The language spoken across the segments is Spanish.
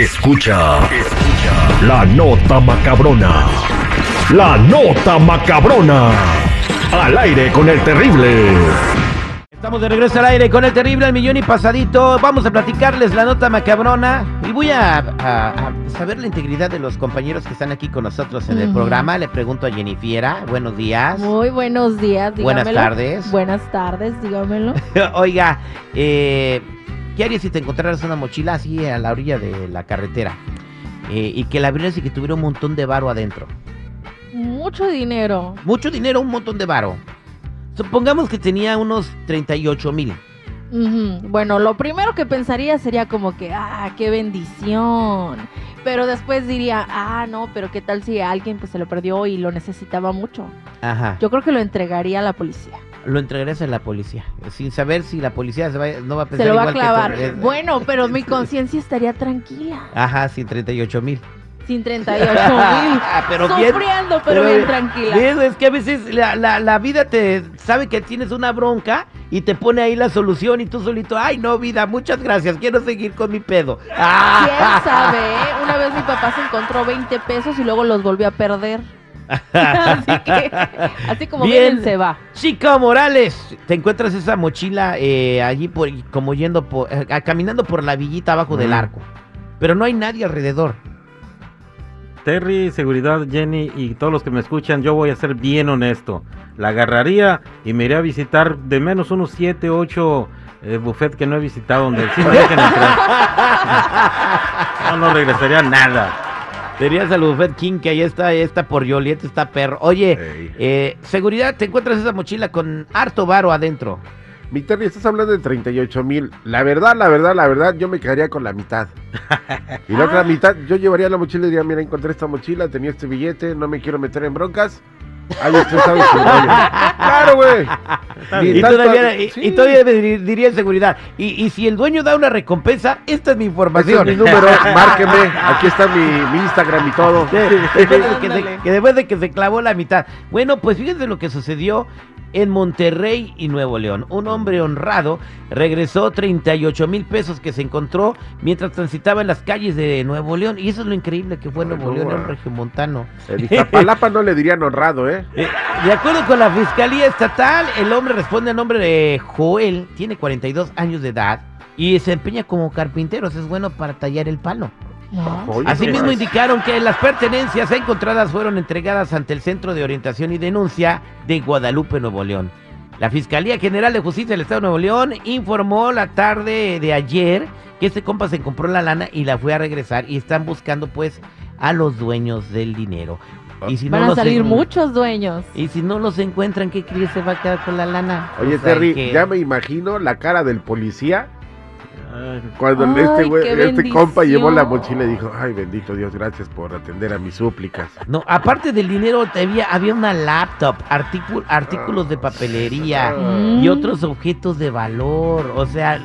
Escucha, escucha la nota macabrona. La nota macabrona. Al aire con el terrible. Estamos de regreso al aire con el terrible al millón y pasadito. Vamos a platicarles la nota macabrona y voy a, a- a saber la integridad de los compañeros que están aquí con nosotros en el programa. Le pregunto a Jennifiera, buenos días. Muy buenos días, dígamelo. Buenas tardes. Buenas tardes, dígamelo. Oiga, eh, ¿qué harías si te encontraras una mochila así a la orilla de la carretera? Eh, y que la abrieras y que tuviera un montón de varo adentro. Mucho dinero. Mucho dinero, un montón de varo. Supongamos que tenía unos 38 mil. Ujú. Bueno, lo primero que pensaría sería como que, ah, qué bendición. Pero después diría, ah, no, pero qué tal si alguien pues se lo perdió y lo necesitaba mucho. Ajá. Yo creo que lo entregaría a la policía. Lo entregarías a la policía, sin saber si la policía se va- no va a pensar Se lo va a igual clavar. Bueno, pero mi conciencia estaría tranquila. Ajá, sin 38 mil. Sin 38 mil. pero bien, Sufriendo, pero, bien tranquila. bien, es que a veces la, la- la vida te sabe que tienes una bronca y te pone ahí la solución y tú solito, ay no vida, muchas gracias, quiero seguir con mi pedo. ¿Quién sabe? Una vez mi papá se encontró 20 pesos y luego los volvió a perder. Así que, así como Bien. vienen, se va. Chica Morales, te encuentras esa mochila eh, allí por, como yendo por, eh, caminando por la villita abajo del arco, pero no hay nadie alrededor. Terry, seguridad, Jenny y todos los que me escuchan, yo voy a ser bien honesto. La agarraría y me iré a visitar de menos unos 7, 8 eh, buffet que no he visitado donde sí me dejen entrar. No, no regresaría nada. Serías al Buffet King, que ahí está, ahí está por Joliet, está perro. Oye, eh, seguridad, te encuentras esa mochila con harto varo adentro. Mi Terry, estás hablando de 38 mil. La verdad, la verdad, la verdad, yo me quedaría con la mitad. Y la otra mitad, yo llevaría la mochila y diría, mira, encontré esta mochila, tenía este billete, no me quiero meter en broncas. Ahí usted sabe su. Claro, güey. Y todavía, y, sí. y todavía me dir- diría en seguridad. Y, y si el dueño da una recompensa, esta es mi información. es mi número, márqueme. Aquí está mi, mi Instagram y todo. Sí, después, de que se, que después de que se clavó la mitad. Bueno, pues fíjense lo que sucedió en Monterrey y Nuevo León. Un hombre honrado regresó 38 mil pesos que se encontró mientras transitaba en las calles de Nuevo León. Y eso es lo increíble que fue Ay, Nuevo no, León, un ah. regiomontano. En Iztapalapa no le dirían honrado, ¿eh? Eh, de acuerdo con la Fiscalía Estatal, el hombre responde a nombre de Joel, tiene 42 años de edad y se empeña como carpintero, o sea, es bueno para tallar el palo. No. Asimismo pues, indicaron que las pertenencias encontradas fueron entregadas ante el Centro de Orientación y Denuncia de Guadalupe, Nuevo León. La Fiscalía General de Justicia del Estado de Nuevo León informó la tarde de ayer que este compa se compró la lana y la fue a regresar y están buscando pues a los dueños del dinero. Y si no Van a los salir en- muchos dueños. Y si no los encuentran, ¿qué crees se va a quedar con la lana? Oye, Pues Terry, que- ya me imagino la cara del policía cuando Ay, este, güey- este compa llevó la mochila y dijo, ay, bendito Dios, gracias por atender a mis súplicas. No, aparte del dinero, había, había una laptop, artículo- artículos de papelería Mm. y otros objetos de valor. O sea,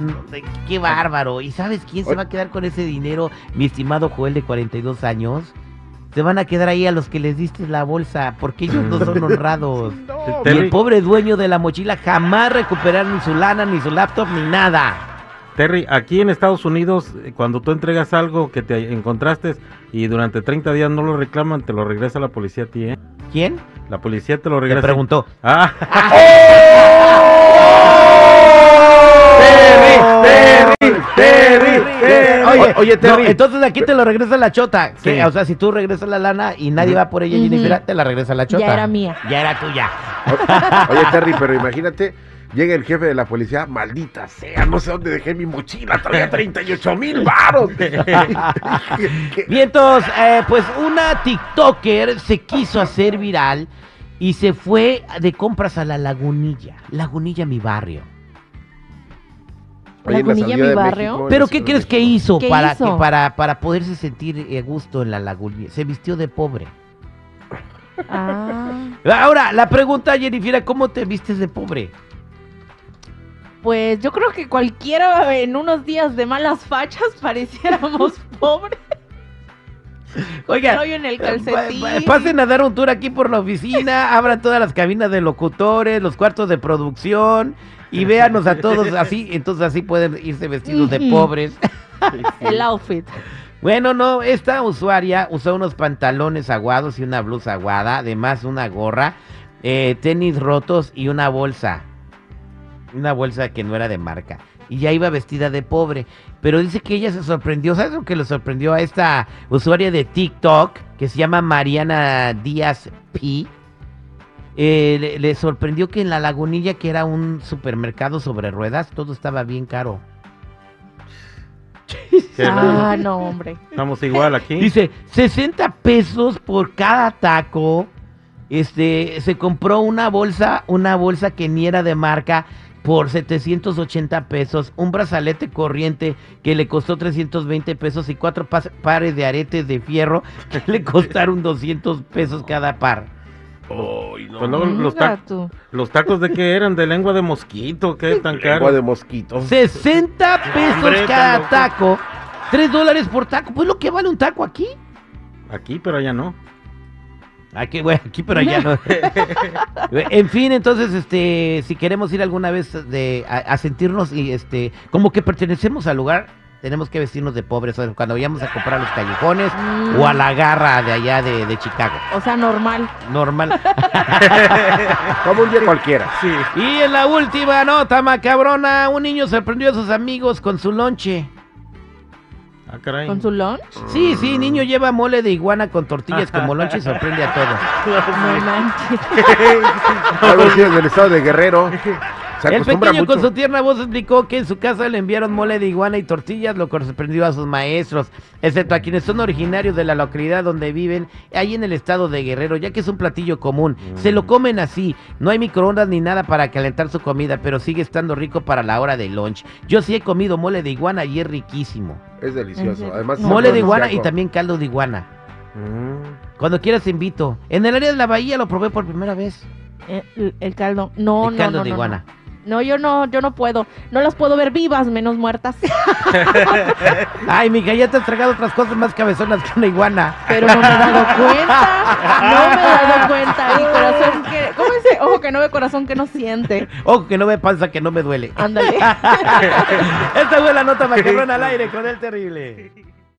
qué bárbaro. ¿Y sabes quién se va a quedar con ese dinero, mi estimado Joel de 42 años? Se van a quedar ahí a los que les diste la bolsa, porque ellos no son honrados. Y el pobre dueño de la mochila jamás recuperaron ni su lana, ni su laptop, ni nada. Terry, aquí en Estados Unidos, eh, cuando tú entregas algo que te encontraste y durante 30 días no lo reclaman, te lo regresa la policía a ti, ¿eh? ¿Quién? La policía te lo Le regresa. preguntó. Ah, Terry, Terry, Terry. Oye, Oye, Terry. no, entonces aquí te lo regresa la chota. Que, Sí. O sea, si tú regresas la lana y nadie va por ella, Ujú. Jennifer, te la regresa la chota. Ya era mía. Ya era tuya. Oye, Terry, pero imagínate, llega el jefe de la policía, maldita sea, no sé dónde dejé mi mochila, traía 38 mil baros. Vientos, eh, pues una TikToker se quiso hacer viral y se fue de compras a la Lagunilla. Lagunilla, mi barrio. Lagunilla, mi barrio. Pero ¿qué crees que hizo, ¿Qué para, hizo? que- para, para poderse sentir eh, gusto en la Lagunilla? Se vistió de pobre. Ah, Ahora, la pregunta, Jennifer, ¿cómo te vistes de pobre? Pues yo creo que cualquiera en unos días de malas fachas pareciéramos pobres. Oiga, El hoyo en el calcetín. pa- pa- pasen a dar un tour aquí por la oficina, abran todas las cabinas de locutores, los cuartos de producción y véanos a todos así, entonces así pueden irse vestidos de pobres. El outfit. Bueno, no, esta usuaria usó unos pantalones aguados y una blusa aguada, además una gorra, eh, tenis rotos y una bolsa. Una bolsa que no era de marca. Y ya iba vestida de pobre. Pero dice que ella se sorprendió. ¿Sabes lo que le sorprendió a esta usuaria de TikTok? Que se llama Mariana Díaz P. Eh, le, le sorprendió que en la lagunilla, que era un supermercado sobre ruedas, todo estaba bien caro. Ah, no, hombre. Estamos igual aquí. Dice, 60 pesos por cada taco. Este, se compró una bolsa, una bolsa que ni era de marca por 780 pesos, un brazalete corriente que le costó 320 pesos y cuatro pares de aretes de fierro que le costaron 200 pesos cada par. Ay, no. No, los, Venga ta- tú. los tacos de qué eran, de lengua de mosquito, qué tan Lengua caro. de mosquito. 60 pesos Hombre, cada taco, 3 dólares por taco, pues lo que vale un taco aquí. Aquí, pero allá no. Aquí, güey, aquí, pero allá no. en fin, entonces, este, si queremos ir alguna vez de, a, a sentirnos y este, como que pertenecemos al lugar, tenemos que vestirnos de pobres o cuando vayamos a comprar a los callejones Mm. o a la garra de allá de, de Chicago. O sea, normal. Normal. Como un día cualquiera. Sí. y en la última nota macabrona, un niño sorprendió a sus amigos con su lonche. Ah, caray. ¿Con su lunch? Sí, sí, niño lleva mole de iguana con tortillas como lonche y sorprende a todos. No manches. Algo así en el estado de Guerrero. Se El pequeño mucho. con su tierna voz explicó que en su casa le enviaron mole de iguana y tortillas, lo que sorprendió a sus maestros, excepto a quienes son originarios de la localidad donde viven, ahí en el estado de Guerrero, ya que es un platillo común. Se lo comen así, no hay microondas ni nada para calentar su comida, pero sigue estando rico para la hora de lunch. Yo sí he comido mole de iguana y es riquísimo. Es ¿En delicioso. Además, No. Mole de iguana y también caldo de iguana. Mm. Cuando quieras te invito. En el área de la bahía lo probé por primera vez. Eh, El, el caldo. No, el no, caldo no, de no, iguana. No. Yo no, yo no puedo. No las puedo ver vivas, menos muertas. Ay, mija, ya te has tragado otras cosas más cabezonas que una iguana. Pero no me he dado cuenta. No me he dado cuenta. Y corazón que. ¿Cómo dice? Ojo que no ve, corazón que no siente. Ojo que no me panza que no me duele. Ándale. Esta fue la nota macarrona al aire con el terrible.